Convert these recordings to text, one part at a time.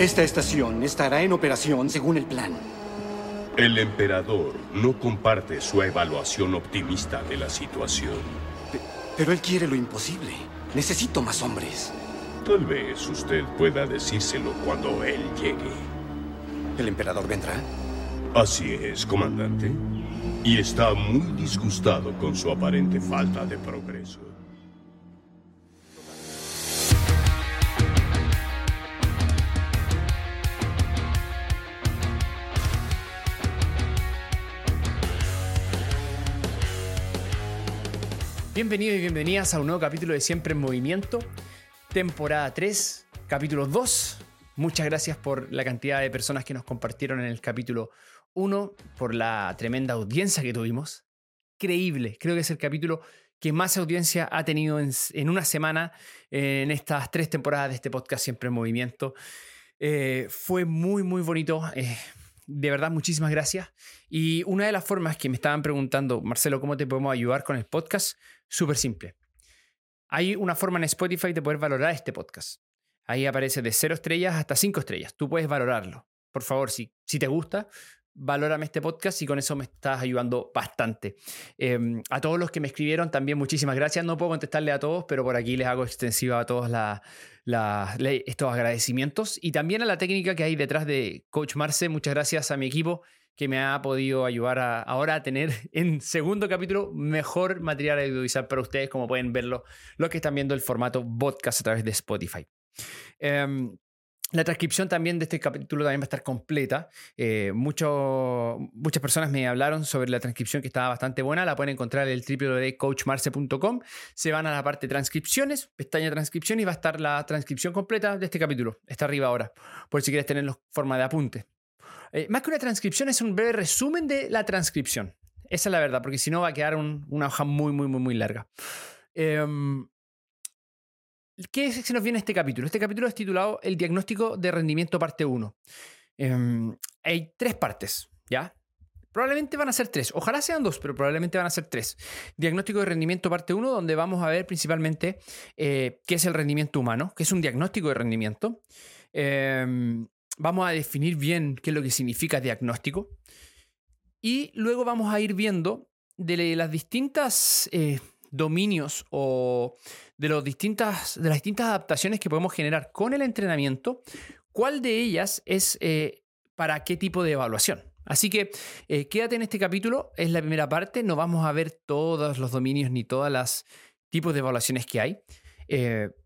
Esta estación estará en operación según el plan. El emperador no comparte su evaluación optimista de la situación. pero él quiere lo imposible. Necesito más hombres. Tal vez usted pueda decírselo cuando él llegue. ¿El emperador vendrá? Así es, comandante. Y está muy disgustado con su aparente falta de progreso. Bienvenidos y bienvenidas a un nuevo capítulo de Siempre en Movimiento, temporada 3, capítulo 2. Muchas gracias por la cantidad de personas que nos compartieron en el capítulo 1, por la tremenda audiencia que tuvimos. Increíble, creo que es el capítulo que más audiencia ha tenido en, una semana en estas tres temporadas de este podcast Siempre en Movimiento. Eh, fue muy, muy bonito. Eh, de verdad, muchísimas gracias. Y una de las formas que me estaban preguntando, Marcelo, ¿cómo te podemos ayudar con el podcast? Súper simple. Hay una forma en Spotify de poder valorar este podcast. Ahí aparece de cero estrellas hasta cinco estrellas. Tú puedes valorarlo. Por favor, si, si te gusta, valórame este podcast y con eso me estás ayudando bastante. Em, a todos los que me escribieron también muchísimas gracias. No puedo contestarle a todos, pero por aquí les hago extensiva a todos estos agradecimientos y también a la técnica que hay detrás de Coach Marce. Muchas gracias a mi equipo que me ha podido ayudar a, ahora a tener en segundo capítulo mejor material audiovisual para ustedes, como pueden verlo, los que están viendo el formato podcast a través de Spotify. Em, la transcripción también de este capítulo también va a estar completa. Eh, muchas personas me hablaron sobre la transcripción que estaba bastante buena. La pueden encontrar en el www.coachmarce.com. Se van a la parte de transcripciones, pestaña transcripción y va a estar la transcripción completa de este capítulo. Está arriba ahora, por si quieres tenerlo forma de apunte. Eh, más que una transcripción, es un breve resumen de la transcripción. Esa es la verdad, porque si no va a quedar una hoja muy, muy, muy, muy larga. Em, ¿Qué se nos viene este capítulo? Este capítulo es titulado El diagnóstico de rendimiento parte 1. Em, hay tres partes, ¿ya? Probablemente van a ser tres. Ojalá sean dos, pero probablemente van a ser tres. Diagnóstico de rendimiento parte 1, donde vamos a ver principalmente eh, qué es el rendimiento humano, qué es un diagnóstico de rendimiento. Em, vamos a definir bien qué es lo que significa diagnóstico. Y luego vamos a ir viendo de las distintas eh, dominios o de, los distintas, de las distintas adaptaciones que podemos generar con el entrenamiento, cuál de ellas es eh, para qué tipo de evaluación. Así que eh, quédate en este capítulo, es la primera parte, no vamos a ver todos los dominios ni todos los tipos de evaluaciones que hay,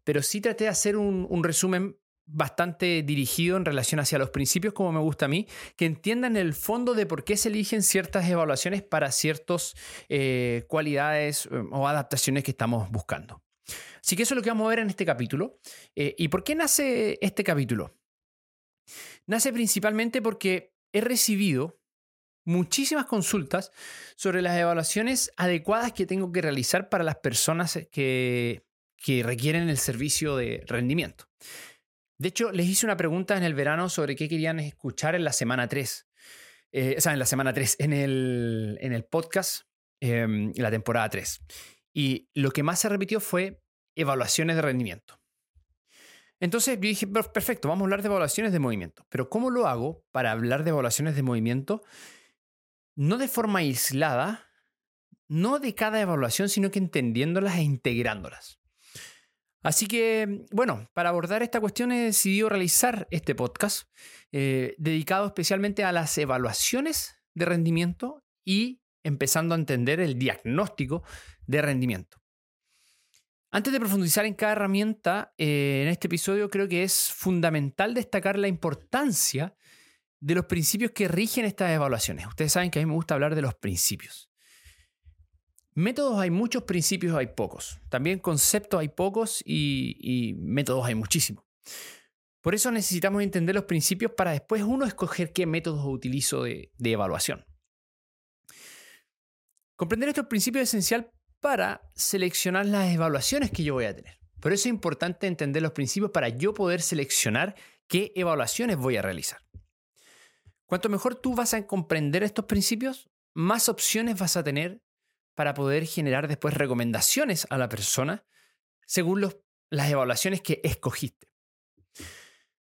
pero sí traté de hacer un resumen bastante dirigido en relación hacia los principios, como me gusta a mí, que entiendan el fondo de por qué se eligen ciertas evaluaciones para ciertas eh, cualidades eh, o adaptaciones que estamos buscando. Así que eso es lo que vamos a ver en este capítulo. Eh, ¿Y por qué nace este capítulo? Nace principalmente porque he recibido muchísimas consultas sobre las evaluaciones adecuadas que tengo que realizar para las personas que, que requieren el servicio de rendimiento. De hecho, les hice una pregunta en el verano sobre qué querían escuchar en la semana 3. Eh, o sea, en la semana 3, en el, en el podcast, en em, la temporada 3. Y lo que más se repitió fue evaluaciones de rendimiento. Entonces yo dije, perfecto, vamos a hablar de evaluaciones de movimiento. Pero ¿cómo lo hago para hablar de evaluaciones de movimiento? No de forma aislada, no de cada evaluación, sino que entendiéndolas e integrándolas. Así que, bueno, para abordar esta cuestión he decidido realizar este podcast eh, dedicado especialmente a las evaluaciones de rendimiento y empezando a entender el diagnóstico de rendimiento. Antes de profundizar en cada herramienta, eh, en este episodio creo que es fundamental destacar la importancia de los principios que rigen estas evaluaciones. Ustedes saben que a mí me gusta hablar de los principios. Métodos hay muchos, principios hay pocos. También conceptos hay pocos y, métodos hay muchísimos. Por eso necesitamos entender los principios para después uno escoger qué métodos utilizo de, de evaluación. Comprender estos principios es esencial para seleccionar las evaluaciones que yo voy a tener. Por eso es importante entender los principios para yo poder seleccionar qué evaluaciones voy a realizar. Cuanto mejor tú vas a comprender estos principios, más opciones vas a tener para poder generar después recomendaciones a la persona según las evaluaciones que escogiste.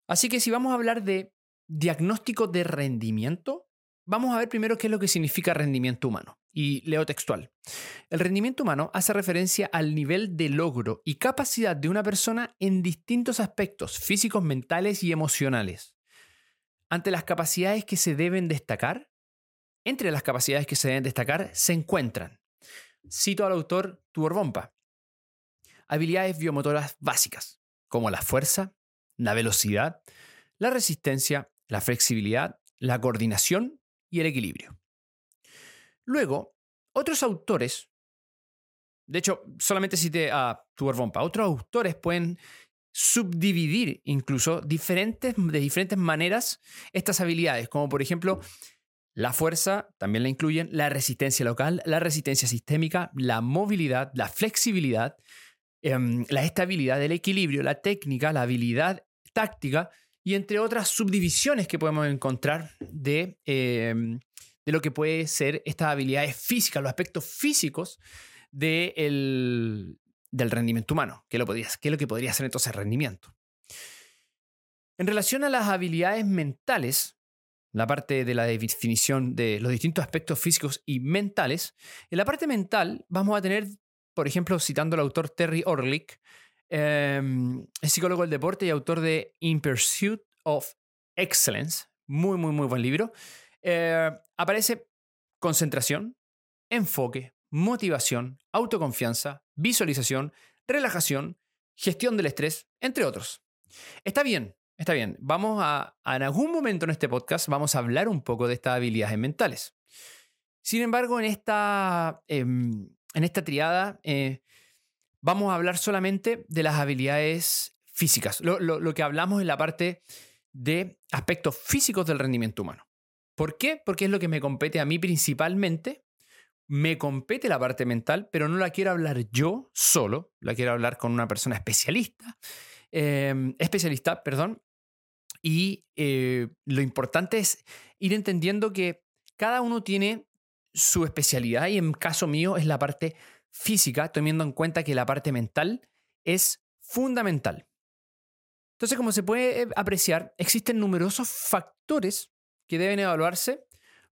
Así que si vamos a hablar de diagnóstico de rendimiento, vamos a ver primero qué es lo que significa rendimiento humano. Y leo textual. El rendimiento humano hace referencia al nivel de logro y capacidad de una persona en distintos aspectos físicos, mentales y emocionales. Ante las capacidades que se deben destacar, entre las capacidades que se deben destacar se encuentran, cito al autor Tuor Bompa, habilidades biomotoras básicas, como la fuerza, la velocidad, la resistencia, la flexibilidad, la coordinación y el equilibrio. Luego, otros autores, de hecho, solamente cité a Tuor Bompa, otros autores pueden subdividir incluso diferentes, de diferentes maneras estas habilidades, como por ejemplo la fuerza, también la incluyen, la resistencia local, la resistencia sistémica, la movilidad, la flexibilidad, em, la estabilidad, el equilibrio, la técnica, la habilidad táctica y entre otras subdivisiones que podemos encontrar de, em, de lo que puede ser estas habilidades físicas, los aspectos físicos del rendimiento humano, que, lo podría, que es lo que podría ser entonces rendimiento. En relación a las habilidades mentales, la parte de la definición de los distintos aspectos físicos y mentales, en la parte mental vamos a tener, por ejemplo, citando al autor Terry Orlick, em, es psicólogo del deporte y autor de In Pursuit of Excellence, muy, muy, muy buen libro, eh, aparece concentración, enfoque, motivación, autoconfianza, visualización, relajación, gestión del estrés, entre otros. Está bien, Está bien, vamos a, en algún momento en este podcast, vamos a hablar un poco de estas habilidades mentales. Sin embargo, en esta, em, en esta triada eh, vamos a hablar solamente de las habilidades físicas, lo, lo que hablamos en la parte de aspectos físicos del rendimiento humano. ¿Por qué? Porque es lo que me compete a mí principalmente. Me compete la parte mental, pero no la quiero hablar yo solo, la quiero hablar con una persona especialista, em, especialista, perdón, y eh, lo importante es ir entendiendo que cada uno tiene su especialidad y en caso mío es la parte física, teniendo en cuenta que la parte mental es fundamental. Entonces, como se puede apreciar, existen numerosos factores que deben evaluarse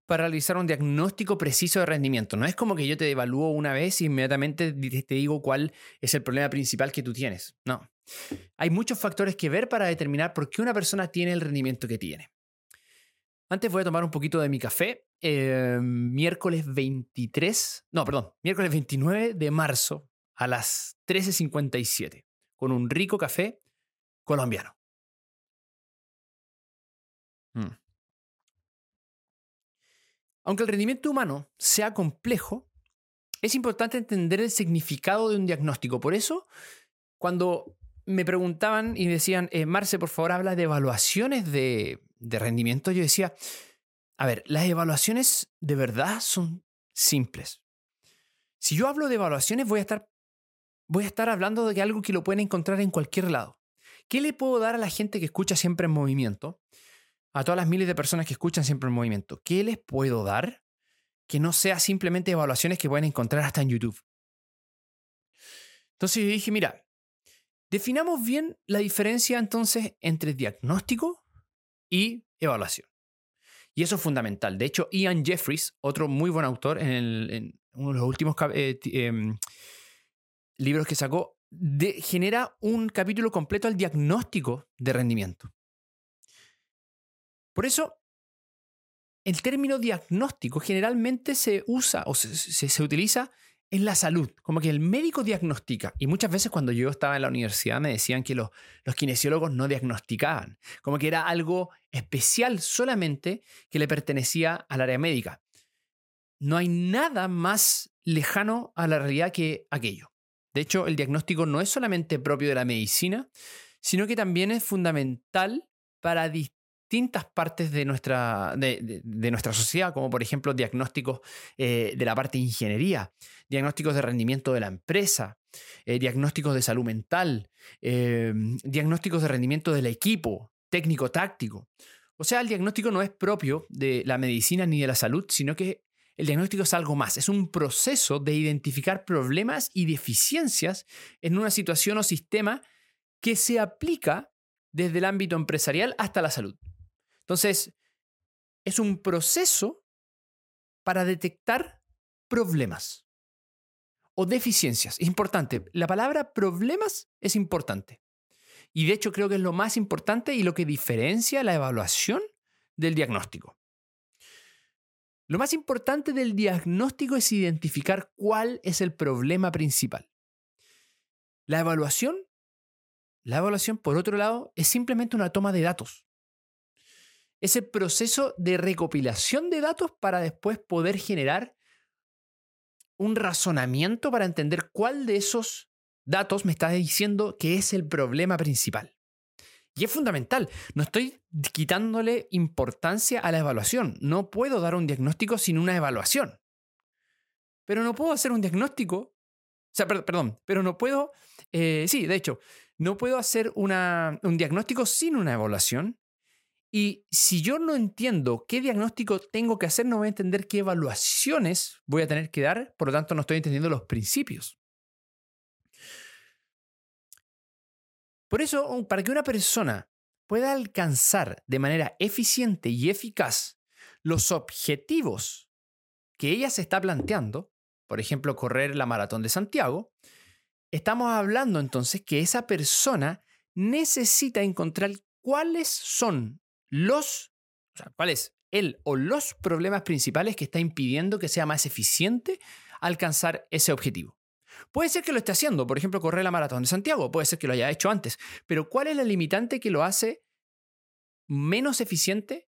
para realizar un diagnóstico preciso de rendimiento. No es como que yo te evalúo una vez y inmediatamente te digo cuál es el problema principal que tú tienes. No. Hay muchos factores que ver para determinar por qué una persona tiene el rendimiento que tiene. Antes voy a tomar un poquito de mi café. Eh, miércoles 23, no, perdón, miércoles 29 de marzo a las 13.57 con un rico café colombiano. Mm. Aunque el rendimiento humano sea complejo, es importante entender el significado de un diagnóstico. Por eso, cuando me preguntaban y decían, eh, Marce, por favor, habla de evaluaciones de, rendimiento. Yo decía, a ver, las evaluaciones de verdad son simples. Si yo hablo de evaluaciones, voy a estar, voy a estar hablando de algo que lo pueden encontrar en cualquier lado. ¿Qué le puedo dar a la gente que escucha siempre en movimiento? A todas las miles de personas que escuchan siempre en movimiento. ¿Qué les puedo dar que no sea simplemente evaluaciones que pueden encontrar hasta en YouTube? Entonces yo dije, mira, Definamos bien la diferencia entonces entre diagnóstico y evaluación. Y eso es fundamental. De hecho, Ian Jeffries, otro muy buen autor en, uno de los últimos eh, em, libros que sacó, genera un capítulo completo al diagnóstico de rendimiento. Por eso, el término diagnóstico generalmente se usa o se utiliza en la salud, como que el médico diagnostica. Y muchas veces cuando yo estaba en la universidad me decían que los, los kinesiólogos no diagnosticaban, como que era algo especial solamente que le pertenecía al área médica. No hay nada más lejano a la realidad que aquello. De hecho, el diagnóstico no es solamente propio de la medicina, sino que también es fundamental para distintas partes de nuestra, de, nuestra sociedad, como por ejemplo diagnósticos eh, de la parte de ingeniería, diagnósticos de rendimiento de la empresa, eh, diagnósticos de salud mental, eh, diagnósticos de rendimiento del equipo técnico-táctico. O sea, el diagnóstico no es propio de la medicina ni de la salud, sino que el diagnóstico es algo más, es un proceso de identificar problemas y deficiencias en una situación o sistema que se aplica desde el ámbito empresarial hasta la salud. Entonces, es un proceso para detectar problemas o deficiencias. Es importante. La palabra problemas es importante. Y de hecho creo que es lo más importante y lo que diferencia la evaluación del diagnóstico. Lo más importante del diagnóstico es identificar cuál es el problema principal. La evaluación, la evaluación por otro lado, es simplemente una toma de datos. Es el proceso de recopilación de datos para después poder generar un razonamiento para entender cuál de esos datos me está diciendo que es el problema principal. Y es fundamental. No estoy quitándole importancia a la evaluación. No puedo dar un diagnóstico sin una evaluación. Pero no puedo hacer un diagnóstico. O sea, perdón, pero no puedo. Eh, sí, de hecho, no puedo hacer una, un diagnóstico sin una evaluación. Y si yo no entiendo qué diagnóstico tengo que hacer, no voy a entender qué evaluaciones voy a tener que dar. Por lo tanto, no estoy entendiendo los principios. Por eso, para que una persona pueda alcanzar de manera eficiente y eficaz los objetivos que ella se está planteando, por ejemplo, correr la maratón de Santiago, estamos hablando entonces que esa persona necesita encontrar cuáles son los, o sea, cuál es el o los problemas principales que está impidiendo que sea más eficiente alcanzar ese objetivo. Puede ser que lo esté haciendo, por ejemplo, correr la maratón de Santiago, puede ser que lo haya hecho antes, pero ¿cuál es la limitante que lo hace menos eficiente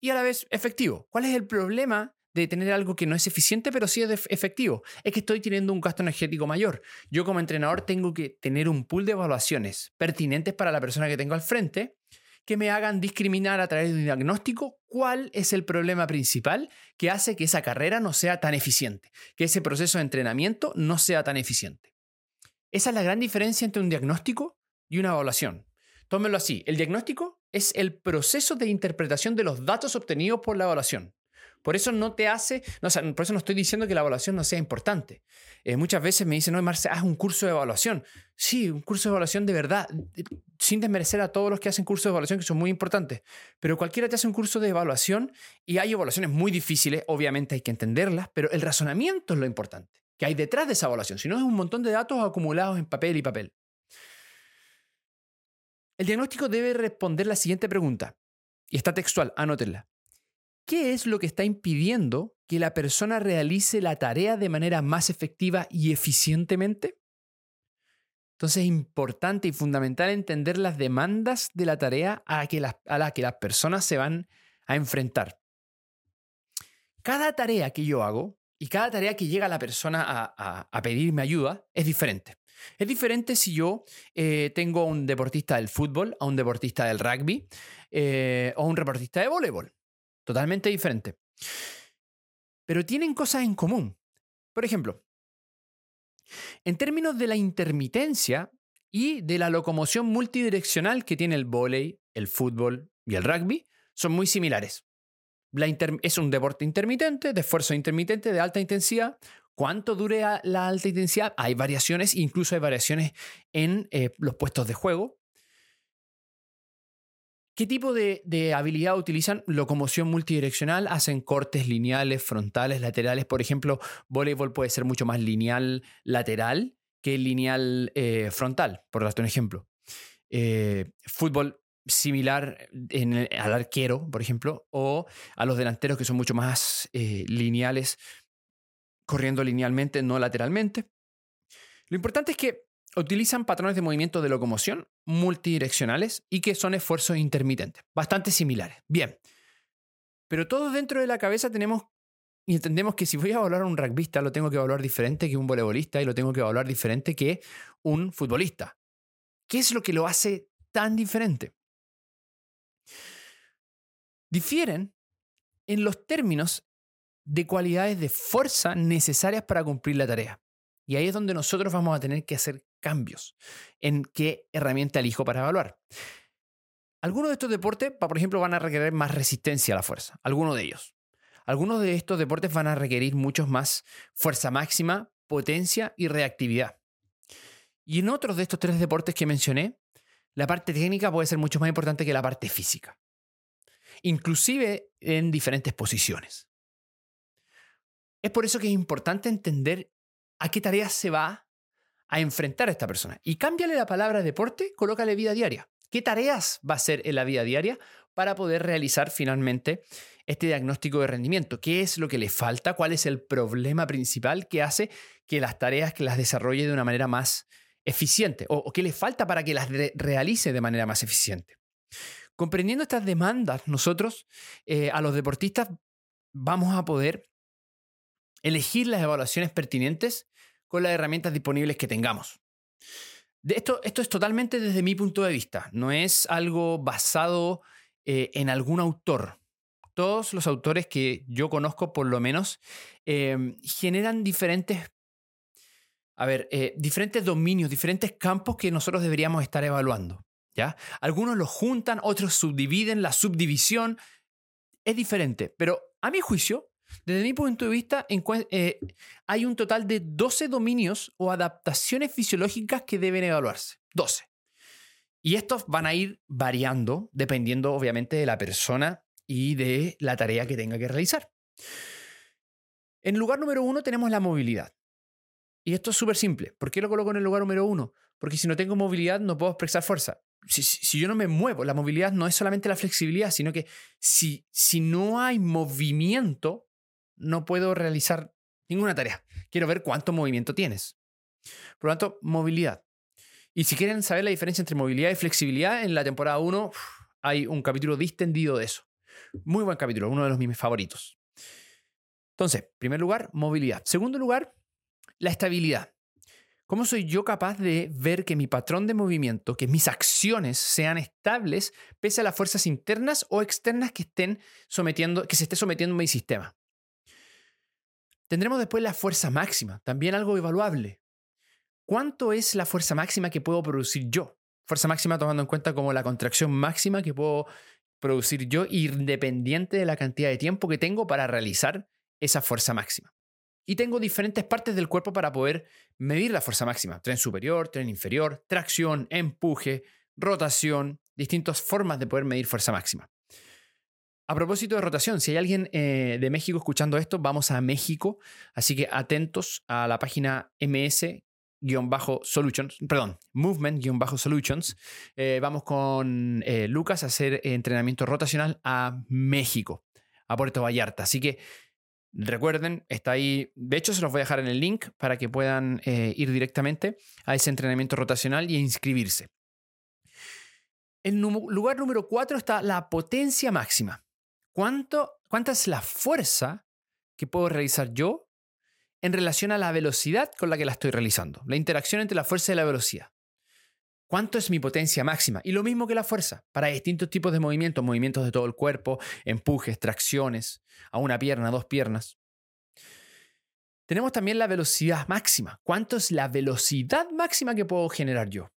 y a la vez efectivo? ¿Cuál es el problema de tener algo que no es eficiente, pero sí es efectivo? Es que estoy teniendo un gasto energético mayor. Yo como entrenador tengo que tener un pool de evaluaciones pertinentes para la persona que tengo al frente que me hagan discriminar a través de un diagnóstico cuál es el problema principal que hace que esa carrera no sea tan eficiente, que ese proceso de entrenamiento no sea tan eficiente. Esa es la gran diferencia entre un diagnóstico y una evaluación. Tómenlo así, el diagnóstico es el proceso de interpretación de los datos obtenidos por la evaluación. Por eso no te hace, no, por eso no estoy diciendo que la evaluación no sea importante. Eh, muchas veces me dicen, no, Marce, haz un curso de evaluación. Sí, un curso de evaluación de verdad, sin desmerecer a todos los que hacen cursos de evaluación, que son muy importantes. Pero cualquiera te hace un curso de evaluación y hay evaluaciones muy difíciles, obviamente hay que entenderlas, pero el razonamiento es lo importante, que hay detrás de esa evaluación. Si no, es un montón de datos acumulados en papel y papel. El diagnóstico debe responder la siguiente pregunta, y está textual, anótenla. ¿Qué es lo que está impidiendo que la persona realice la tarea de manera más efectiva y eficientemente? Entonces es importante y fundamental entender las demandas de la tarea a, la que las personas se van a enfrentar. Cada tarea que yo hago y cada tarea que llega a la persona a, pedirme ayuda es diferente. Es diferente si yo eh, tengo un deportista del fútbol, a un deportista del rugby eh, o un deportista de voleibol. Totalmente diferente. Pero tienen cosas en común. Por ejemplo, en términos de la intermitencia y de la locomoción multidireccional que tiene el vóley, el fútbol y el rugby, son muy similares. es un deporte intermitente, de esfuerzo intermitente, de alta intensidad. ¿Cuánto dure la alta intensidad? Hay variaciones, incluso hay variaciones en eh, los puestos de juego. ¿Qué tipo de, habilidad utilizan? Locomoción multidireccional, hacen cortes lineales, frontales, laterales. Por ejemplo, voleibol puede ser mucho más lineal lateral que lineal eh, frontal, por darte un ejemplo. Eh, fútbol similar al arquero, por ejemplo, o a los delanteros que son mucho más eh, lineales, corriendo linealmente, no lateralmente. Lo importante es que utilizan patrones de movimiento de locomoción multidireccionales y que son esfuerzos intermitentes, bastante similares. Bien, pero todos dentro de la cabeza tenemos y entendemos que si voy a evaluar a un rugbyista, lo tengo que evaluar diferente que un voleibolista y lo tengo que evaluar diferente que un futbolista. ¿Qué es lo que lo hace tan diferente? Difieren en los términos de cualidades de fuerza necesarias para cumplir la tarea. Y ahí es donde nosotros vamos a tener que hacer cambios en qué herramienta elijo para evaluar. Algunos de estos deportes, por ejemplo, van a requerir más resistencia a la fuerza, algunos de ellos. Algunos de estos deportes van a requerir muchos más fuerza máxima, potencia y reactividad. Y en otros de estos tres deportes que mencioné, la parte técnica puede ser mucho más importante que la parte física, inclusive en diferentes posiciones. Es por eso que es importante entender a qué tareas se va a enfrentar a esta persona. Y cámbiale la palabra deporte, colócale vida diaria. ¿Qué tareas va a hacer en la vida diaria para poder realizar finalmente este diagnóstico de rendimiento? ¿Qué es lo que le falta? ¿Cuál es el problema principal que hace que las tareas que las desarrolle de una manera más eficiente? ¿O, qué le falta para que las realice de manera más eficiente? Comprendiendo estas demandas, nosotros eh, a los deportistas vamos a poder elegir las evaluaciones pertinentes con las herramientas disponibles que tengamos. De esto, esto es totalmente desde mi punto de vista, no es algo basado eh, en algún autor. Todos los autores que yo conozco, por lo menos, em, generan diferentes, a ver, eh, diferentes dominios, diferentes campos que nosotros deberíamos estar evaluando. ¿ya? Algunos los juntan, otros subdividen, la subdivisión es diferente, pero a mi juicio, desde mi punto de vista, eh, hay un total de 12 dominios o adaptaciones fisiológicas que deben evaluarse. 12. Y estos van a ir variando dependiendo obviamente de la persona y de la tarea que tenga que realizar. En lugar número uno tenemos la movilidad. Y esto es súper simple. ¿Por qué lo coloco en el lugar número uno? Porque si no tengo movilidad no puedo expresar fuerza. Si, yo no me muevo, la movilidad no es solamente la flexibilidad, sino que si, si no hay movimiento, no puedo realizar ninguna tarea. Quiero ver cuánto movimiento tienes. Por lo tanto, movilidad. Y si quieren saber la diferencia entre movilidad y flexibilidad, en la temporada 1 hay un capítulo distendido de eso. Muy buen capítulo, uno de los mis favoritos. Entonces, primer lugar, movilidad. Segundo lugar, la estabilidad. ¿Cómo soy yo capaz de ver que mi patrón de movimiento, que mis acciones sean estables pese a las fuerzas internas o externas que estén sometiendo, que se esté sometiendo mi sistema? Tendremos después la fuerza máxima, también algo evaluable. ¿Cuánto es la fuerza máxima que puedo producir yo? Fuerza máxima tomando en cuenta como la contracción máxima que puedo producir yo independiente de la cantidad de tiempo que tengo para realizar esa fuerza máxima. Y tengo diferentes partes del cuerpo para poder medir la fuerza máxima. Tren superior, tren inferior, tracción, empuje, rotación, distintas formas de poder medir fuerza máxima. A propósito de rotación, si hay alguien eh, de México escuchando esto, vamos a México, así que atentos a la página MS-solutions, perdón, movement-solutions. Eh, vamos con eh, Lucas a hacer entrenamiento rotacional a México, a Puerto Vallarta. Así que recuerden, está ahí, de hecho se los voy a dejar en el link para que puedan ir directamente a ese entrenamiento rotacional y inscribirse. En lugar número 4 está la potencia máxima. ¿Cuánta es la fuerza que puedo realizar yo en relación a la velocidad con la que la estoy realizando? La interacción entre la fuerza y la velocidad. ¿Cuánto es mi potencia máxima? Y lo mismo que la fuerza, para distintos tipos de movimientos, movimientos de todo el cuerpo, empujes, tracciones, a una pierna, dos piernas. Tenemos también la velocidad máxima. ¿Cuánto es la velocidad máxima que puedo generar yo?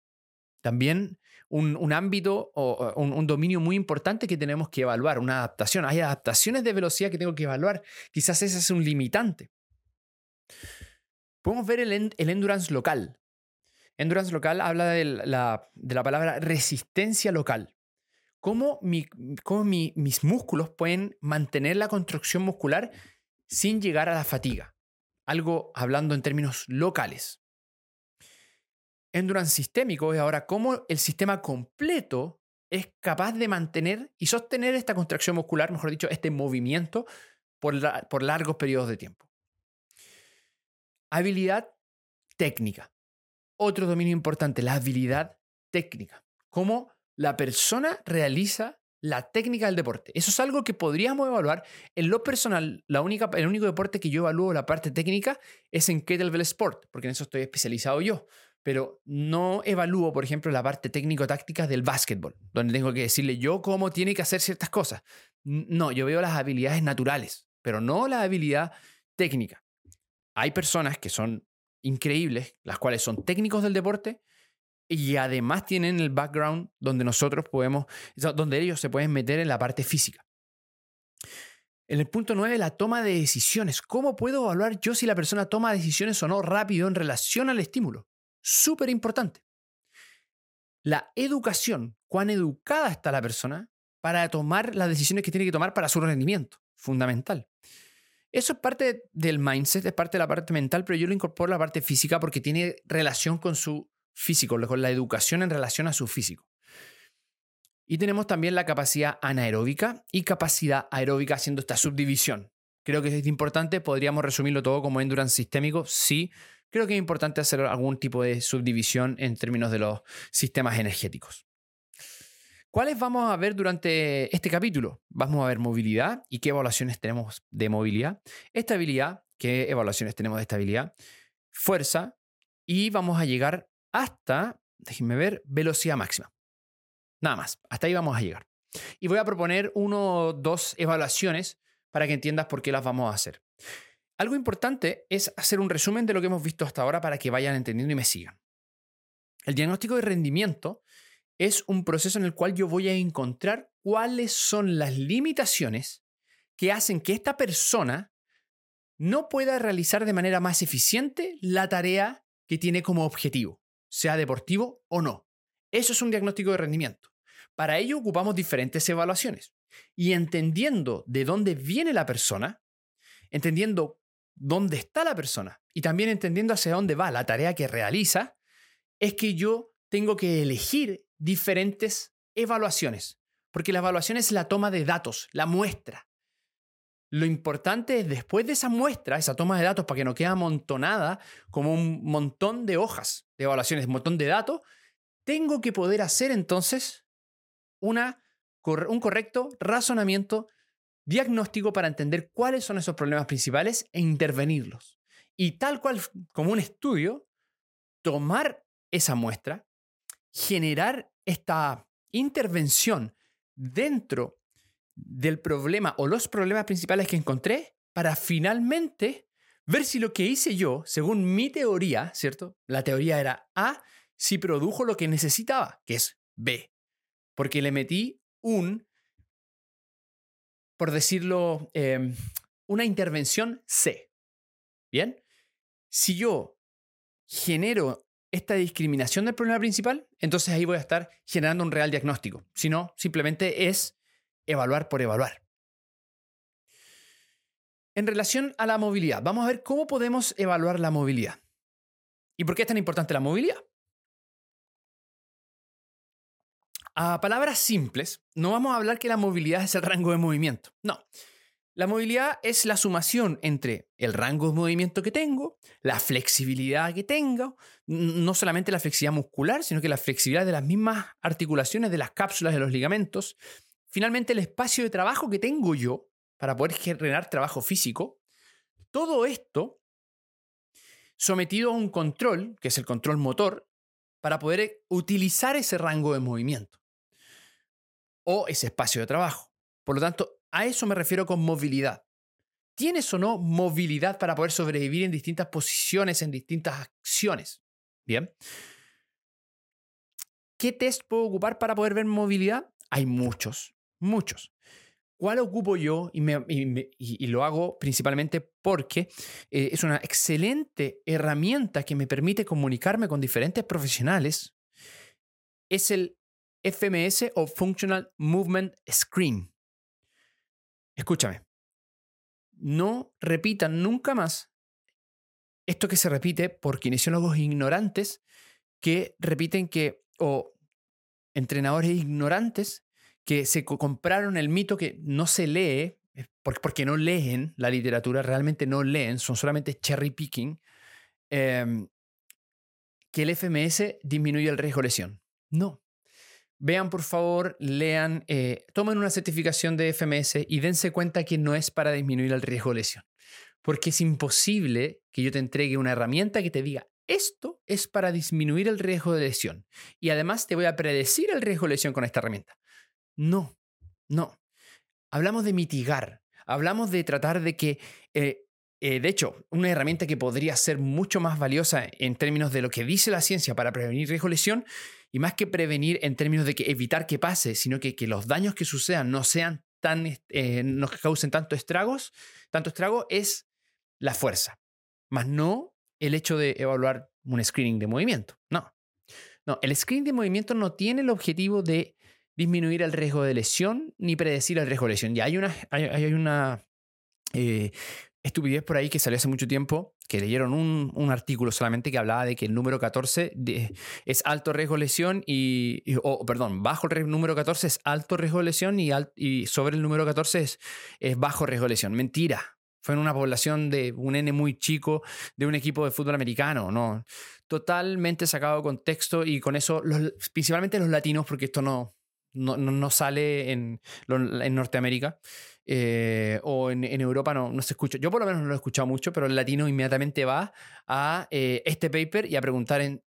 También un, ámbito o un, dominio muy importante que tenemos que evaluar, una adaptación. Hay adaptaciones de velocidad que tengo que evaluar. Quizás ese es un limitante. Podemos ver el, endurance local. Endurance local habla de la, palabra resistencia local. Cómo, cómo mis músculos pueden mantener la construcción muscular sin llegar a la fatiga. Algo hablando en términos locales endurance sistémico es ahora cómo el sistema completo es capaz de mantener y sostener esta contracción muscular, mejor dicho, este movimiento por, por largos periodos de tiempo. Habilidad técnica. Otro dominio importante, la habilidad técnica. Cómo la persona realiza la técnica del deporte. Eso es algo que podríamos evaluar. En lo personal, la única, el único deporte que yo evalúo la parte técnica es en Kettlebell Sport, porque en eso estoy especializado yo pero no evalúo, por ejemplo, la parte técnico-táctica del básquetbol, donde tengo que decirle yo cómo tiene que hacer ciertas cosas. No, yo veo las habilidades naturales, pero no la habilidad técnica. Hay personas que son increíbles, las cuales son técnicos del deporte y además tienen el background donde nosotros podemos, donde ellos se pueden meter en la parte física. En el punto 9, la toma de decisiones. ¿Cómo puedo evaluar yo si la persona toma decisiones o no rápido en relación al estímulo? Súper importante. la educación, cuán educada está la persona para tomar las decisiones que tiene que tomar para su rendimiento. Fundamental. Eso es parte del mindset, es parte de la parte mental, pero yo lo incorporo a la parte física porque tiene relación con su físico, con la educación en relación a su físico. Y tenemos también la capacidad anaeróbica y capacidad aeróbica haciendo esta subdivisión. Creo que es importante, podríamos resumirlo todo como endurance sistémico, sí. Creo que es importante hacer algún tipo de subdivisión en términos de los sistemas energéticos. ¿Cuáles vamos a ver durante este capítulo? Vamos a ver movilidad y qué evaluaciones tenemos de movilidad, estabilidad, qué evaluaciones tenemos de estabilidad, fuerza y vamos a llegar hasta, déjenme ver, velocidad máxima. Nada más, hasta ahí vamos a llegar. Y voy a proponer uno o dos evaluaciones para que entiendas por qué las vamos a hacer. Algo importante es hacer un resumen de lo que hemos visto hasta ahora para que vayan entendiendo y me sigan. El diagnóstico de rendimiento es un proceso en el cual yo voy a encontrar cuáles son las limitaciones que hacen que esta persona no pueda realizar de manera más eficiente la tarea que tiene como objetivo, sea deportivo o no. Eso es un diagnóstico de rendimiento. Para ello ocupamos diferentes evaluaciones y entendiendo de dónde viene la persona, entendiendo dónde está la persona y también entendiendo hacia dónde va la tarea que realiza, es que yo tengo que elegir diferentes evaluaciones, porque la evaluación es la toma de datos, la muestra. Lo importante es después de esa muestra, esa toma de datos, para que no quede amontonada como un montón de hojas de evaluaciones, un montón de datos, tengo que poder hacer entonces una, un correcto razonamiento diagnóstico para entender cuáles son esos problemas principales e intervenirlos. Y tal cual como un estudio, tomar esa muestra, generar esta intervención dentro del problema o los problemas principales que encontré para finalmente ver si lo que hice yo, según mi teoría, ¿cierto? La teoría era A, si produjo lo que necesitaba, que es B. Porque le metí un, por decirlo, em, una intervención C. ¿Bien? Si yo genero esta discriminación del problema principal, entonces ahí voy a estar generando un real diagnóstico. Si no, simplemente es evaluar por evaluar. En relación a la movilidad, vamos a ver cómo podemos evaluar la movilidad. ¿Y por qué es tan importante la movilidad? A palabras simples, no vamos a hablar que la movilidad es el rango de movimiento. No. La movilidad es la sumación entre el rango de movimiento que tengo, la flexibilidad que tengo, no solamente la flexibilidad muscular, sino que la flexibilidad de las mismas articulaciones, de las cápsulas, de los ligamentos. Finalmente, el espacio de trabajo que tengo yo para poder generar trabajo físico. Todo esto sometido a un control, que es el control motor, para poder utilizar ese rango de movimiento o ese espacio de trabajo. Por lo tanto, a eso me refiero con movilidad. ¿Tienes o no movilidad para poder sobrevivir en distintas posiciones, en distintas acciones? Bien. ¿Qué test puedo ocupar para poder ver movilidad? Hay muchos, muchos. ¿Cuál ocupo yo? Y, lo hago principalmente porque eh, es una excelente herramienta que me permite comunicarme con diferentes profesionales. Es el FMS o Functional Movement Screen. Escúchame, no repitan nunca más esto que se repite por kinesiólogos ignorantes que repiten que, o entrenadores ignorantes que se compraron el mito que no se lee, porque no leen la literatura, realmente no leen, son solamente cherry picking, em, que el FMS disminuye el riesgo de lesión. No, Vean, por favor, lean, eh, tomen una certificación de FMS y dense cuenta que no es para disminuir el riesgo de lesión. Porque es imposible que yo te entregue una herramienta que te diga, esto es para disminuir el riesgo de lesión. Y además te voy a predecir el riesgo de lesión con esta herramienta. No, no. Hablamos de mitigar, hablamos de tratar de que eh, eh, de hecho, una herramienta que podría ser mucho más valiosa en términos de lo que dice la ciencia para prevenir riesgo de lesión, y más que prevenir en términos de que evitar que pase, sino que, que los daños que sucedan no sean tan, eh, no causen tanto estragos, tanto estrago, es la fuerza, más no el hecho de evaluar un screening de movimiento. No. No, el screening de movimiento no tiene el objetivo de disminuir el riesgo de lesión ni predecir el riesgo de lesión. Ya hay una, hay, una eh, estupidez por ahí que salió hace mucho tiempo, que leyeron un, artículo solamente que hablaba de que el número 14 es alto riesgo de lesión y, o perdón, bajo el número 14 es alto riesgo de lesión y, y sobre el número 14 es, es bajo riesgo de lesión. Mentira. Fue en una población de un N muy chico de un equipo de fútbol americano, ¿no? Totalmente sacado de contexto y con eso, principalmente los latinos, porque esto no, no, sale en, en Norteamérica eh, o en, Europa no, no se escucha. Yo por lo menos no lo he escuchado mucho, pero el latino inmediatamente va a eh, este paper y a preguntar en,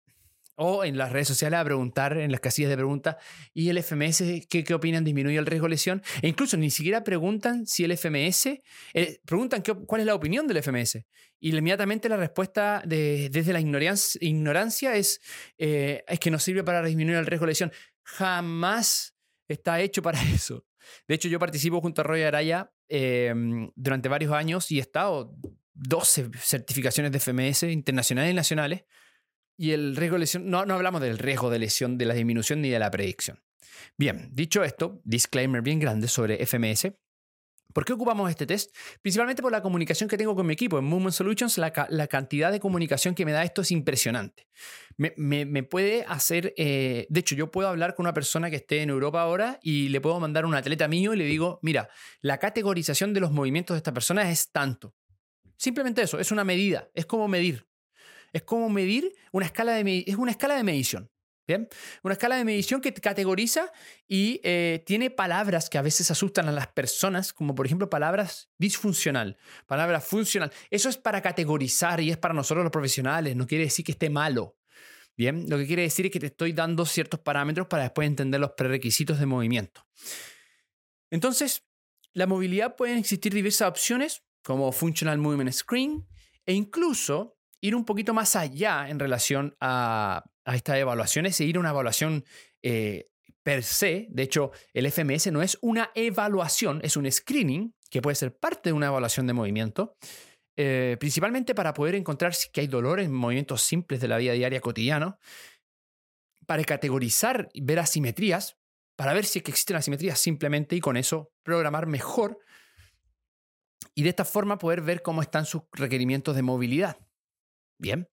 o en las redes sociales a preguntar en las casillas de preguntas y el FMS, ¿qué, qué opinan? ¿Disminuye el riesgo de lesión? E incluso ni siquiera preguntan si el FMS, eh, preguntan qué, cuál es la opinión del FMS. Y inmediatamente la respuesta de, desde la ignorancia, ignorancia es, es que no sirve para disminuir el riesgo de lesión. Jamás está hecho para eso. De hecho, yo participo junto a Roy Araya em, durante varios años y he estado 12 certificaciones de FMS internacionales y nacionales. Y el riesgo de lesión, no, no hablamos del riesgo de lesión, de la disminución ni de la predicción. Bien, dicho esto, disclaimer bien grande sobre FMS. ¿Por qué ocupamos este test? Principalmente por la comunicación que tengo con mi equipo. En Movement Solutions la, cantidad de comunicación que me da esto es impresionante. Me, puede hacer, eh, de hecho yo puedo hablar con una persona que esté en Europa ahora y le puedo mandar un atleta mío y le digo, mira, la categorización de los movimientos de esta persona es tanto. Simplemente eso, es una medida, es como medir. Es como medir una escala de, es una escala de medición. Bien, una escala de medición que categoriza y eh, tiene palabras que a veces asustan a las personas, como por ejemplo palabras disfuncional, palabras funcional. Eso es para categorizar y es para nosotros los profesionales, no quiere decir que esté malo. Bien, lo que quiere decir es que te estoy dando ciertos parámetros para después entender los prerequisitos de movimiento. Entonces, la movilidad pueden existir diversas opciones, como Functional Movement Screen, e incluso ir un poquito más allá en relación a a estas evaluaciones e ir una evaluación eh, per se. De hecho, el FMS no es una evaluación, es un screening que puede ser parte de una evaluación de movimiento, eh, principalmente para poder encontrar si hay dolor en movimientos simples de la vida diaria cotidiana, para categorizar y ver asimetrías, para ver si existen asimetrías simplemente y con eso programar mejor y de esta forma poder ver cómo están sus requerimientos de movilidad. Bien.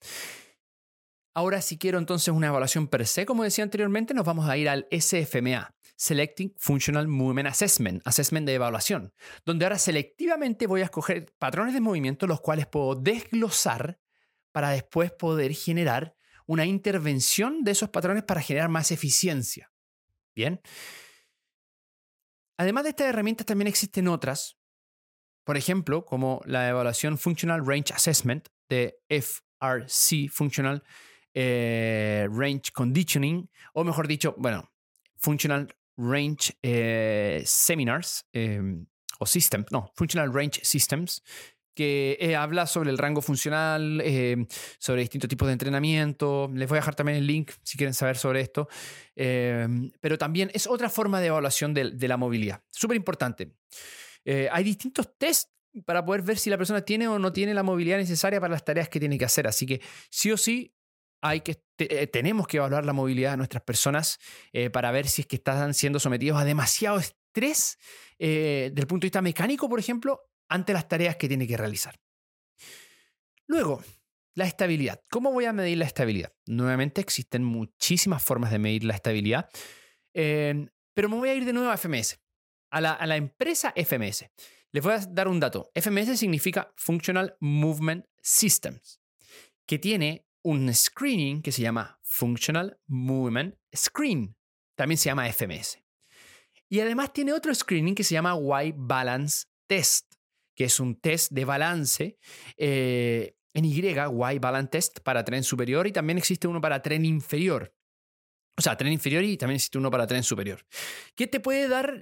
Ahora, si quiero entonces una evaluación per se, como decía anteriormente, nos vamos a ir al SFMA, Selecting Functional Movement Assessment, assessment de evaluación, donde ahora selectivamente voy a escoger patrones de movimiento los cuales puedo desglosar para después poder generar una intervención de esos patrones para generar más eficiencia. Bien. Además de estas herramientas, también existen otras, por ejemplo, como la evaluación Functional Range Assessment de FRC Functional eh, range Conditioning, o mejor dicho, bueno, Functional Range eh, Seminars em, o Systems, no, Functional Range Systems, que eh, habla sobre el rango funcional, em, sobre distintos tipos de entrenamiento. Les voy a dejar también el link si quieren saber sobre esto. Em, pero también es otra forma de evaluación de, la movilidad. Súper importante. hay distintos tests para poder ver si la persona tiene o no tiene la movilidad necesaria para las tareas que tiene que hacer. Así que sí o sí hay que, eh, tenemos que evaluar la movilidad de nuestras personas eh, para ver si es que están siendo sometidos a demasiado estrés eh, desde el punto de vista mecánico, por ejemplo, ante las tareas que tiene que realizar. Luego, la estabilidad. ¿Cómo voy a medir la estabilidad? Nuevamente existen muchísimas formas de medir la estabilidad, pero me voy a ir de nuevo a FMS, a la, a la empresa FMS. Les voy a dar un dato. FMS significa Functional Movement Systems, que tiene un screening que se llama Functional Movement Screen. También se llama FMS. Y además tiene otro screening que se llama Y Balance Test, que es un test de balance eh, en Y, Y Balance Test para tren superior y también existe uno para tren inferior. O sea, tren inferior y también existe uno para tren superior. Que te puede dar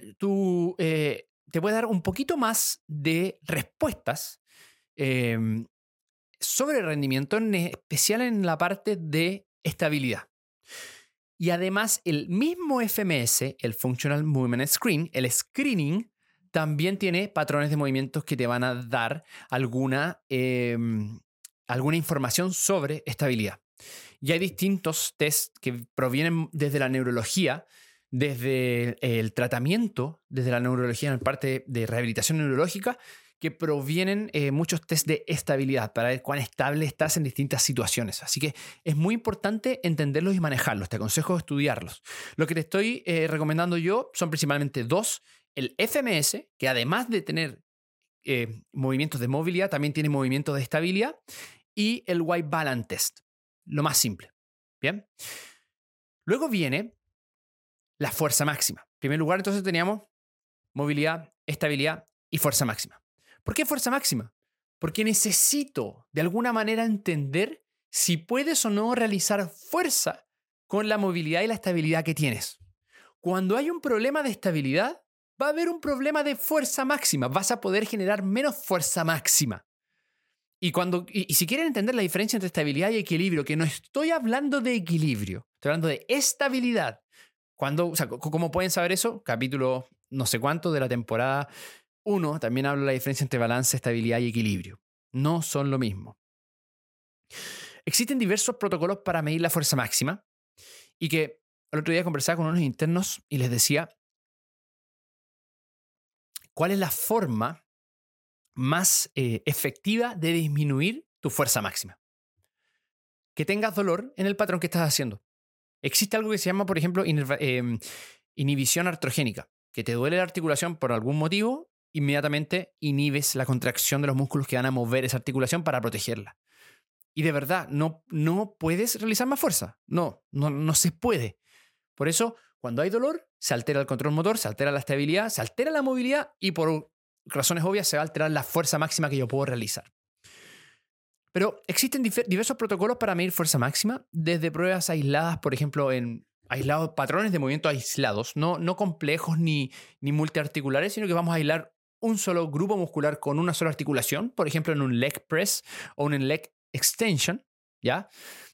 eh, te puede dar un poquito más de respuestas em, sobre rendimiento, en especial en la parte de estabilidad. Y además, el mismo FMS, el Functional Movement Screen, el screening, también tiene patrones de movimientos que te van a dar alguna, em, alguna información sobre estabilidad. Y hay distintos test que provienen desde la neurología, desde el tratamiento, desde la neurología en parte de rehabilitación neurológica, que provienen eh, muchos test de estabilidad para ver cuán estable estás en distintas situaciones. Así que es muy importante entenderlos y manejarlos. Te aconsejo estudiarlos. Lo que te estoy eh, recomendando yo son principalmente dos. El FMS, que además de tener eh, movimientos de movilidad, también tiene movimientos de estabilidad. Y el White Balance Test, lo más simple. Bien. Luego viene la fuerza máxima. En primer lugar, entonces teníamos movilidad, estabilidad y fuerza máxima. ¿Por qué fuerza máxima? Porque necesito de alguna manera entender si puedes o no realizar fuerza con la movilidad y la estabilidad que tienes. Cuando hay un problema de estabilidad, va a haber un problema de fuerza máxima. Vas a poder generar menos fuerza máxima. Y, cuando, y, si quieren entender la diferencia entre estabilidad y equilibrio, que no estoy hablando de equilibrio, estoy hablando de estabilidad. Cuando, ¿Cómo pueden saber eso? Capítulo no sé cuánto de la temporada uno también habla de la diferencia entre balance, estabilidad y equilibrio. No son lo mismo. Existen diversos protocolos para medir la fuerza máxima y que el otro día conversaba con unos internos y les decía cuál es la forma más eh, efectiva de disminuir tu fuerza máxima. Que tengas dolor en el patrón que estás haciendo. Existe algo que se llama, por ejemplo, em, inhibición artrogénica, que te duele la articulación por algún motivo inmediatamente inhibes la contracción de los músculos que van a mover esa articulación para protegerla. Y de verdad, no, no puedes realizar más fuerza. No, no, no se puede. Por eso, cuando hay dolor, se altera el control motor, se altera la estabilidad, se altera la movilidad y por razones obvias se va a alterar la fuerza máxima que yo puedo realizar. Pero existen diversos protocolos para medir fuerza máxima, desde pruebas aisladas, por ejemplo, en aislados, patrones de movimiento aislados, no, no complejos ni, ni multiarticulares, sino que vamos a aislar un solo grupo muscular con una sola articulación, por ejemplo en un leg press o en un leg extension, ¿ya?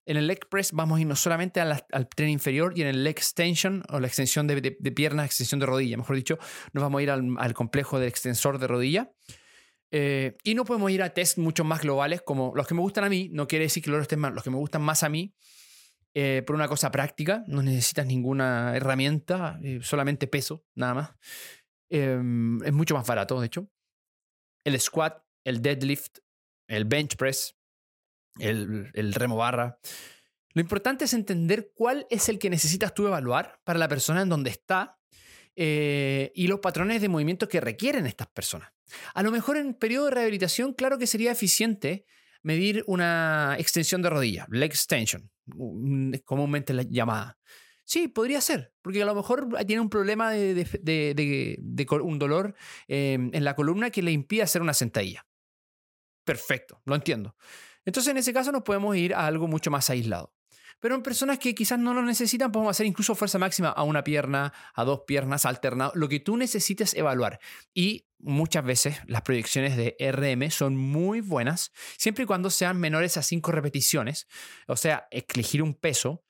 En el leg press vamos a irnos solamente al tren inferior y en el leg extension o la extensión de, pierna, extensión de rodilla, mejor dicho, nos vamos a ir al, complejo del extensor de rodilla. Eh, y no podemos ir a test mucho más globales como los que me gustan a mí, no quiere decir que los estén más, los que me gustan más a mí, eh, por una cosa práctica, no necesitas ninguna herramienta, eh, solamente peso, nada más. Em, es mucho más barato, de hecho. El squat, el deadlift, el bench press, el, el remo barra. Lo importante es entender cuál es el que necesitas tú evaluar para la persona en donde está eh, y los patrones de movimiento que requieren estas personas. A lo mejor en periodo de rehabilitación, claro que sería eficiente medir una extensión de rodilla, leg extension, comúnmente la llamada. Sí, podría ser, porque a lo mejor tiene un problema de, un dolor em, en la columna que le impide hacer una sentadilla. Perfecto, lo entiendo. Entonces, en ese caso, nos podemos ir a algo mucho más aislado. Pero en personas que quizás no lo necesitan, podemos hacer incluso fuerza máxima a una pierna, a dos piernas, alternado, lo que tú necesites evaluar. Y muchas veces las proyecciones de RM son muy buenas, siempre y cuando sean menores a cinco repeticiones. O sea, elegir un peso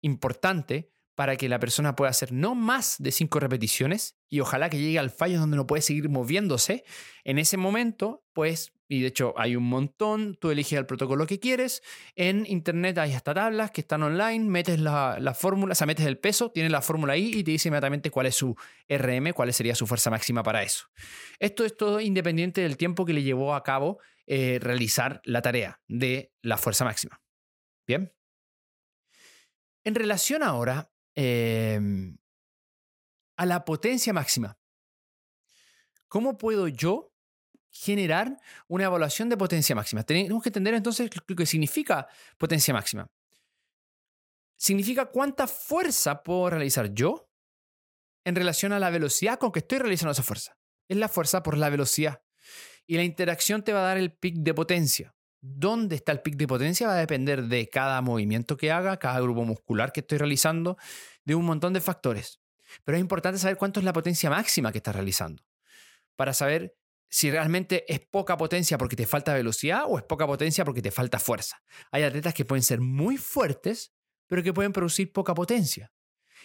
importante para que la persona pueda hacer no más de cinco repeticiones y ojalá que llegue al fallo donde no puede seguir moviéndose. En ese momento, pues, y de hecho hay un montón, tú eliges el protocolo que quieres. En internet hay hasta tablas que están online, metes la, fórmula, o sea, metes el peso, tienes la fórmula ahí y te dice inmediatamente cuál es su RM, cuál sería su fuerza máxima para eso. Esto es todo independiente del tiempo que le llevó a cabo eh, realizar la tarea de la fuerza máxima. Bien. En relación ahora Em, a la potencia máxima. ¿Cómo puedo yo generar una evaluación de potencia máxima? Tenemos que entender entonces lo que significa potencia máxima. Significa cuánta fuerza puedo realizar yo en relación a la velocidad con que estoy realizando esa fuerza. Es la fuerza por la velocidad. Y la interacción te va a dar el pic de potencia. ¿Dónde está el pic de potencia? Va a depender de cada movimiento que haga, cada grupo muscular que estoy realizando, de un montón de factores. Pero es importante saber cuánto es la potencia máxima que estás realizando para saber si realmente es poca potencia porque te falta velocidad o es poca potencia porque te falta fuerza. Hay atletas que pueden ser muy fuertes, pero que pueden producir poca potencia.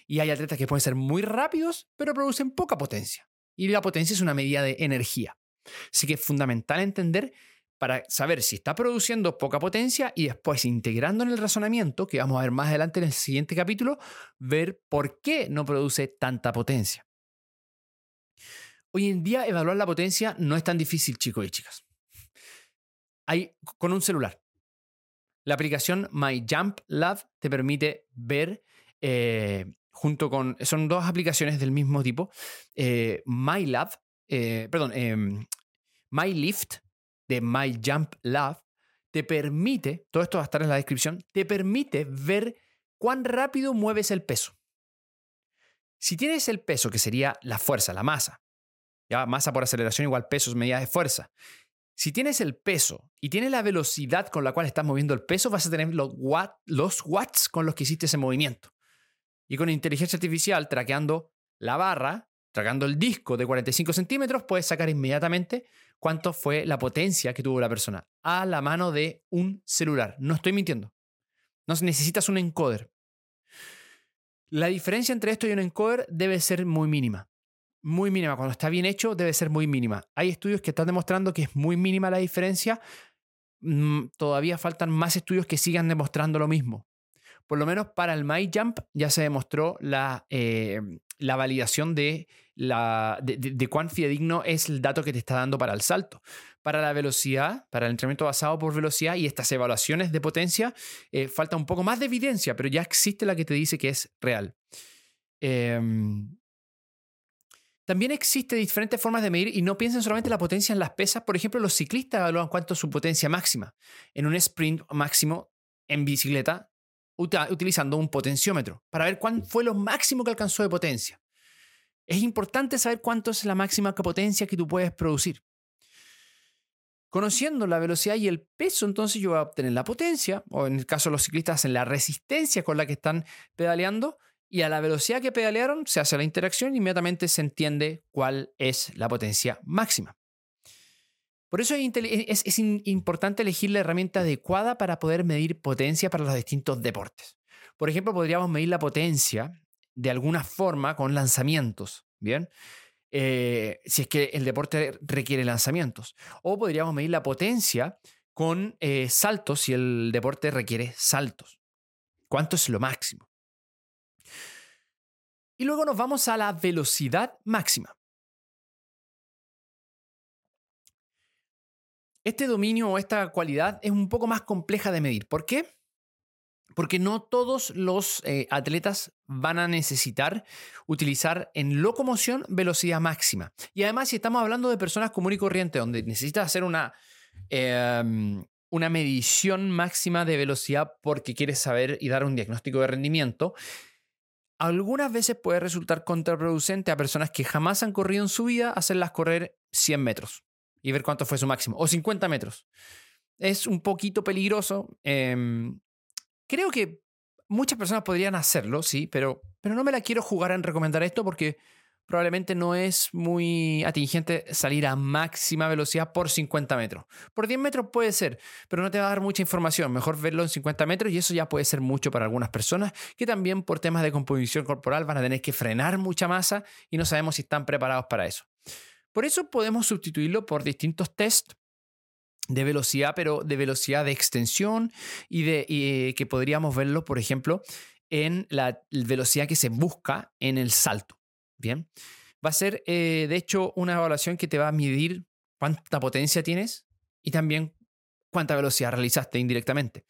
Y hay atletas que pueden ser muy rápidos, pero producen poca potencia. Y la potencia es una medida de energía. Así que es fundamental entender para saber si está produciendo poca potencia y después integrando en el razonamiento, que vamos a ver más adelante en el siguiente capítulo, ver por qué no produce tanta potencia. Hoy en día evaluar la potencia no es tan difícil, chicos y chicas. Hay con un celular. La aplicación My Jump Lab te permite ver eh, junto con, son dos aplicaciones del mismo tipo, eh, eh, perdón, em, My Lift de My Jump Lab te permite, todo esto va a estar en la descripción, te permite ver cuán rápido mueves el peso. Si tienes el peso, que sería la fuerza, la masa, ya masa por aceleración igual peso es medida de fuerza. Si tienes el peso y tienes la velocidad con la cual estás moviendo el peso, vas a tener los, los watts con los que hiciste ese movimiento. Y con inteligencia artificial, traqueando la barra, traqueando el disco de 45 centímetros, puedes sacar inmediatamente cuánto fue la potencia que tuvo la persona a la mano de un celular. No estoy mintiendo. No necesitas un encoder. La diferencia entre esto y un encoder debe ser muy mínima. Muy mínima. Cuando está bien hecho, debe ser muy mínima. Hay estudios que están demostrando que es muy mínima la diferencia. Mm, todavía faltan más estudios que sigan demostrando lo mismo. Por lo menos para el MyJump ya se demostró la, eh, la validación de, la, de, cuán fidedigno es el dato que te está dando para el salto. Para la velocidad, para el entrenamiento basado por velocidad y estas evaluaciones de potencia, eh, falta un poco más de evidencia, pero ya existe la que te dice que es real. Em, también existen diferentes formas de medir y no piensen solamente la potencia en las pesas. Por ejemplo, los ciclistas evalúan cuánto es su potencia máxima. En un sprint máximo en bicicleta utilizando un potenciómetro para ver cuál fue lo máximo que alcanzó de potencia. Es importante saber cuánto es la máxima potencia que tú puedes producir. Conociendo la velocidad y el peso, entonces yo voy a obtener la potencia, o en el caso de los ciclistas, en la resistencia con la que están pedaleando, y a la velocidad que pedalearon se hace la interacción y inmediatamente se entiende cuál es la potencia máxima. Por eso es, importante elegir la herramienta adecuada para poder medir potencia para los distintos deportes. Por ejemplo, podríamos medir la potencia de alguna forma con lanzamientos, ¿bien? Eh, si es que el deporte requiere lanzamientos. O podríamos medir la potencia con eh, saltos si el deporte requiere saltos. ¿Cuánto es lo máximo? Y luego nos vamos a la velocidad máxima. Este dominio o esta cualidad es un poco más compleja de medir. ¿Por qué? Porque no todos los eh, atletas van a necesitar utilizar en locomoción velocidad máxima. Y además, si estamos hablando de personas común y corriente, donde necesitas hacer una, em, una medición máxima de velocidad porque quieres saber y dar un diagnóstico de rendimiento, algunas veces puede resultar contraproducente a personas que jamás han corrido en su vida hacerlas correr 100 metros y ver cuánto fue su máximo. O 50 metros. Es un poquito peligroso. Em, creo que muchas personas podrían hacerlo, sí, pero, pero no me la quiero jugar en recomendar esto porque probablemente no es muy atingente salir a máxima velocidad por 50 metros. Por 10 metros puede ser, pero no te va a dar mucha información. Mejor verlo en 50 metros y eso ya puede ser mucho para algunas personas que también por temas de composición corporal van a tener que frenar mucha masa y no sabemos si están preparados para eso. Por eso podemos sustituirlo por distintos test de velocidad, pero de velocidad de extensión y de eh, que podríamos verlo, por ejemplo, en la velocidad que se busca en el salto. Bien, va a ser eh, de hecho una evaluación que te va a medir cuánta potencia tienes y también cuánta velocidad realizaste indirectamente.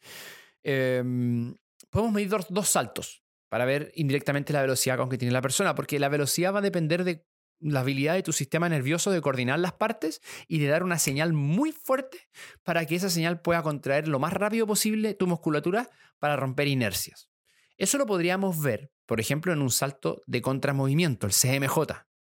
Em, podemos medir dos saltos para ver indirectamente la velocidad con que tiene la persona, porque la velocidad va a depender de la habilidad de tu sistema nervioso de coordinar las partes y de dar una señal muy fuerte para que esa señal pueda contraer lo más rápido posible tu musculatura para romper inercias. Eso lo podríamos ver, por ejemplo, en un salto de contramovimiento, el CMJ,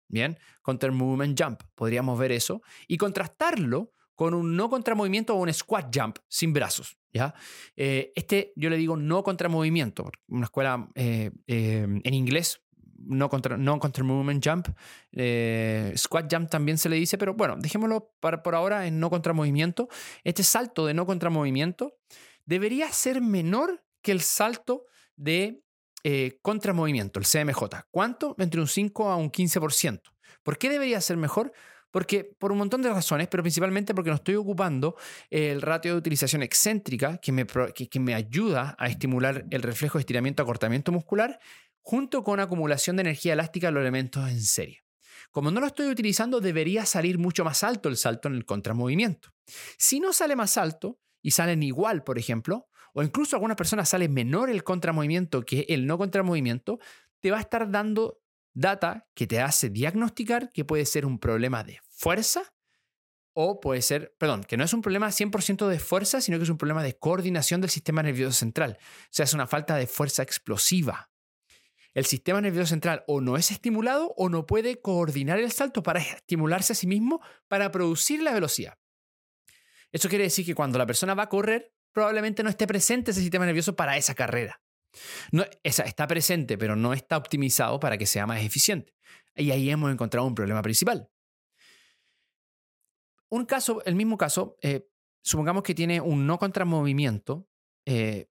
¿bien? Counter Movement Jump, podríamos ver eso y contrastarlo con un no contramovimiento o un squat jump sin brazos, ¿ya? Eh, este yo le digo no contramovimiento, una escuela eh, eh, en inglés no contra, no contra movement jump. Eh, squat jump también se le dice, pero bueno, dejémoslo para, por ahora en no contra movimiento. Este salto de no contra movimiento debería ser menor que el salto de eh, contramovimiento, el CMJ. ¿Cuánto? Entre un 5 a un 15%. ¿Por qué debería ser mejor? Porque por un montón de razones, pero principalmente porque no estoy ocupando el ratio de utilización excéntrica que me, que me ayuda a estimular el reflejo de estiramiento-acortamiento muscular junto con acumulación de energía elástica en los elementos en serie. Como no lo estoy utilizando, debería salir mucho más alto el salto en el contramovimiento. Si no sale más alto y salen igual, por ejemplo, o incluso algunas personas sale menor el contramovimiento que el no contramovimiento, te va a estar dando data que te hace diagnosticar que puede ser un problema de fuerza o puede ser, perdón, que no es un problema 100% de fuerza, sino que es un problema de coordinación del sistema nervioso central. O sea, es una falta de fuerza explosiva. El sistema nervioso central o no es estimulado o no puede coordinar el salto para estimularse a sí mismo para producir la velocidad. Eso quiere decir que cuando la persona va a correr, probablemente no esté presente ese sistema nervioso para esa carrera. No, está presente, pero no está optimizado para que sea más eficiente. Y ahí hemos encontrado un problema principal. Un caso, el mismo caso, eh, supongamos que tiene un no contramovimiento eh,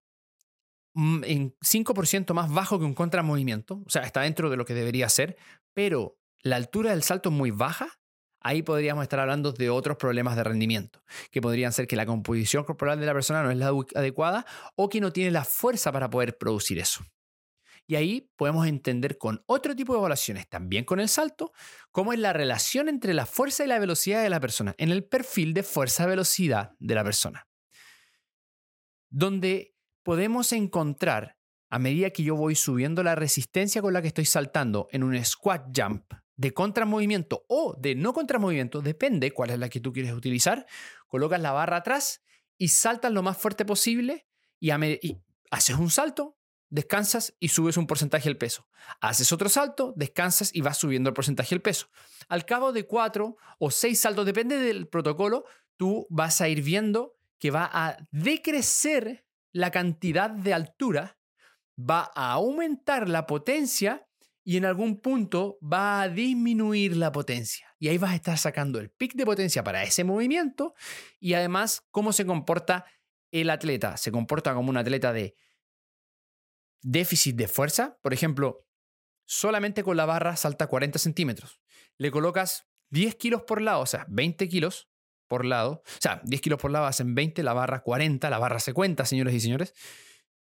en 5% más bajo que un contramovimiento, o sea, está dentro de lo que debería ser, pero la altura del salto es muy baja ahí podríamos estar hablando de otros problemas de rendimiento, que podrían ser que la composición corporal de la persona no es la adecuada o que no tiene la fuerza para poder producir eso. Y ahí podemos entender con otro tipo de evaluaciones, también con el salto, cómo es la relación entre la fuerza y la velocidad de la persona, en el perfil de fuerza-velocidad de la persona. Donde podemos encontrar, a medida que yo voy subiendo la resistencia con la que estoy saltando en un squat jump, de contramovimiento o de no contramovimiento, depende cuál es la que tú quieres utilizar, colocas la barra atrás y saltas lo más fuerte posible y, haces un salto, descansas y subes un porcentaje del peso. Haces otro salto, descansas y vas subiendo el porcentaje del peso. Al cabo de cuatro o seis saltos, depende del protocolo, tú vas a ir viendo que va a decrecer la cantidad de altura, va a aumentar la potencia y en algún punto va a disminuir la potencia. Y ahí vas a estar sacando el pic de potencia para ese movimiento y además cómo se comporta el atleta. Se comporta como un atleta de déficit de fuerza. Por ejemplo, solamente con la barra salta 40 centímetros. Le colocas 10 kilos por lado, o sea, 20 kilos por lado. O sea, 10 kilos por lado hacen 20, la barra 40, la barra se cuenta, señores y señores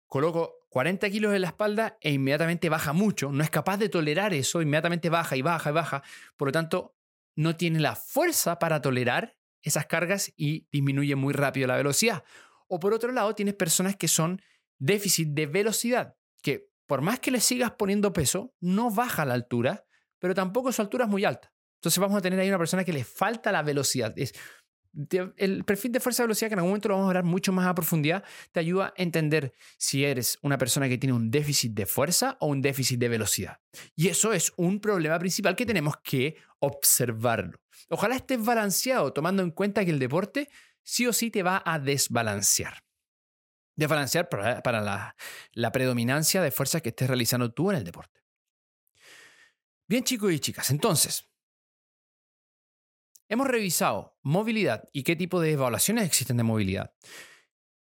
coloco 40 kilos en la espalda e inmediatamente baja mucho, no es capaz de tolerar eso, inmediatamente baja y baja y baja, por lo tanto no tiene la fuerza para tolerar esas cargas y disminuye muy rápido la velocidad. O por otro lado, tienes personas que son déficit de velocidad, que por más que le sigas poniendo peso, no baja la altura, pero tampoco su altura es muy alta. Entonces vamos a tener ahí una persona que le falta la velocidad. El perfil de fuerza velocidad, que en algún momento lo vamos a hablar mucho más a profundidad, te ayuda a entender si eres una persona que tiene un déficit de fuerza o un déficit de velocidad. Y eso es un problema principal que tenemos que observarlo. Ojalá estés balanceado, tomando en cuenta que el deporte sí o sí te va a desbalancear. Desbalancear para, la, la predominancia de fuerza que estés realizando tú en el deporte. Bien chicos y chicas, entonces, Hemos revisado movilidad y qué tipo de evaluaciones existen de movilidad.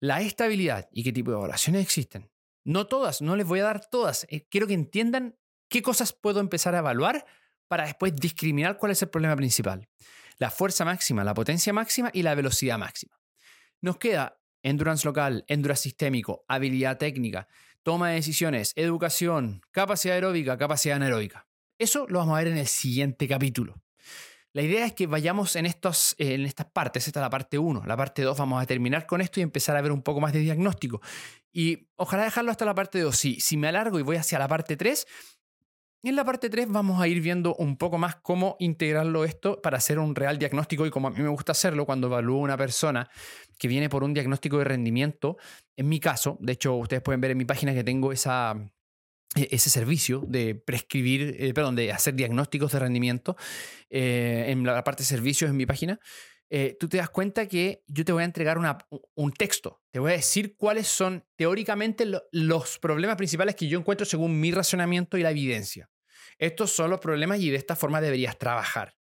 La estabilidad y qué tipo de evaluaciones existen. No todas, no les voy a dar todas. Eh, quiero que entiendan qué cosas puedo empezar a evaluar para después discriminar cuál es el problema principal. La fuerza máxima, la potencia máxima y la velocidad máxima. Nos queda endurance local, endurance sistémico, habilidad técnica, toma de decisiones, educación, capacidad aeróbica, capacidad anaeróbica. Eso lo vamos a ver en el siguiente capítulo. La idea es que vayamos en, estos, en estas partes. Esta es la parte 1. La parte 2 vamos a terminar con esto y empezar a ver un poco más de diagnóstico. Y ojalá dejarlo hasta la parte 2. Si, si me alargo y voy hacia la parte 3, en la parte 3 vamos a ir viendo un poco más cómo integrarlo esto para hacer un real diagnóstico y como a mí me gusta hacerlo cuando evalúo una persona que viene por un diagnóstico de rendimiento. En mi caso, de hecho, ustedes pueden ver en mi página que tengo esa, ese servicio de prescribir, eh, perdón, de hacer diagnósticos de rendimiento eh, en la parte de servicios en mi página, eh, tú te das cuenta que yo te voy a entregar un texto, te voy a decir cuáles son teóricamente los problemas principales que yo encuentro según mi razonamiento y la evidencia. Estos son los problemas y de esta forma deberías trabajar.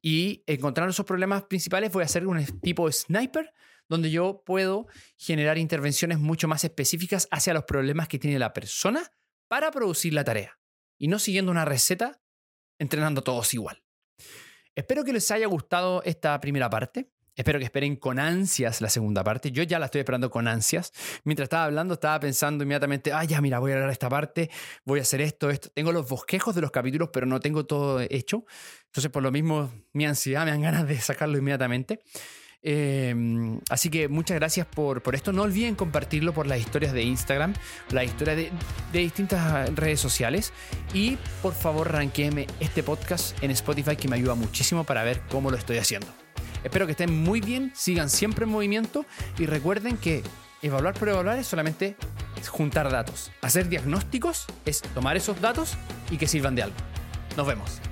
Y encontrando esos problemas principales voy a hacer un tipo de sniper donde yo puedo generar intervenciones mucho más específicas hacia los problemas que tiene la persona para producir la tarea y no siguiendo una receta entrenando todos igual. Espero que les haya gustado esta primera parte. Espero que esperen con ansias la segunda parte. Yo ya la estoy esperando con ansias. Mientras estaba hablando, estaba pensando inmediatamente, ah, ya, mira, voy a hablar esta parte, voy a hacer esto, esto. Tengo los bosquejos de los capítulos, pero no tengo todo hecho. Entonces, por lo mismo, mi ansiedad me dan ganas de sacarlo inmediatamente. Em, así que muchas gracias por, por, esto. No olviden compartirlo por las historias de Instagram, las historias de, distintas redes sociales. Y por favor, ranquéeme este podcast en Spotify que me ayuda muchísimo para ver cómo lo estoy haciendo. Espero que estén muy bien, sigan siempre en movimiento y recuerden que evaluar por evaluar es solamente juntar datos. Hacer diagnósticos es tomar esos datos y que sirvan de algo. Nos vemos.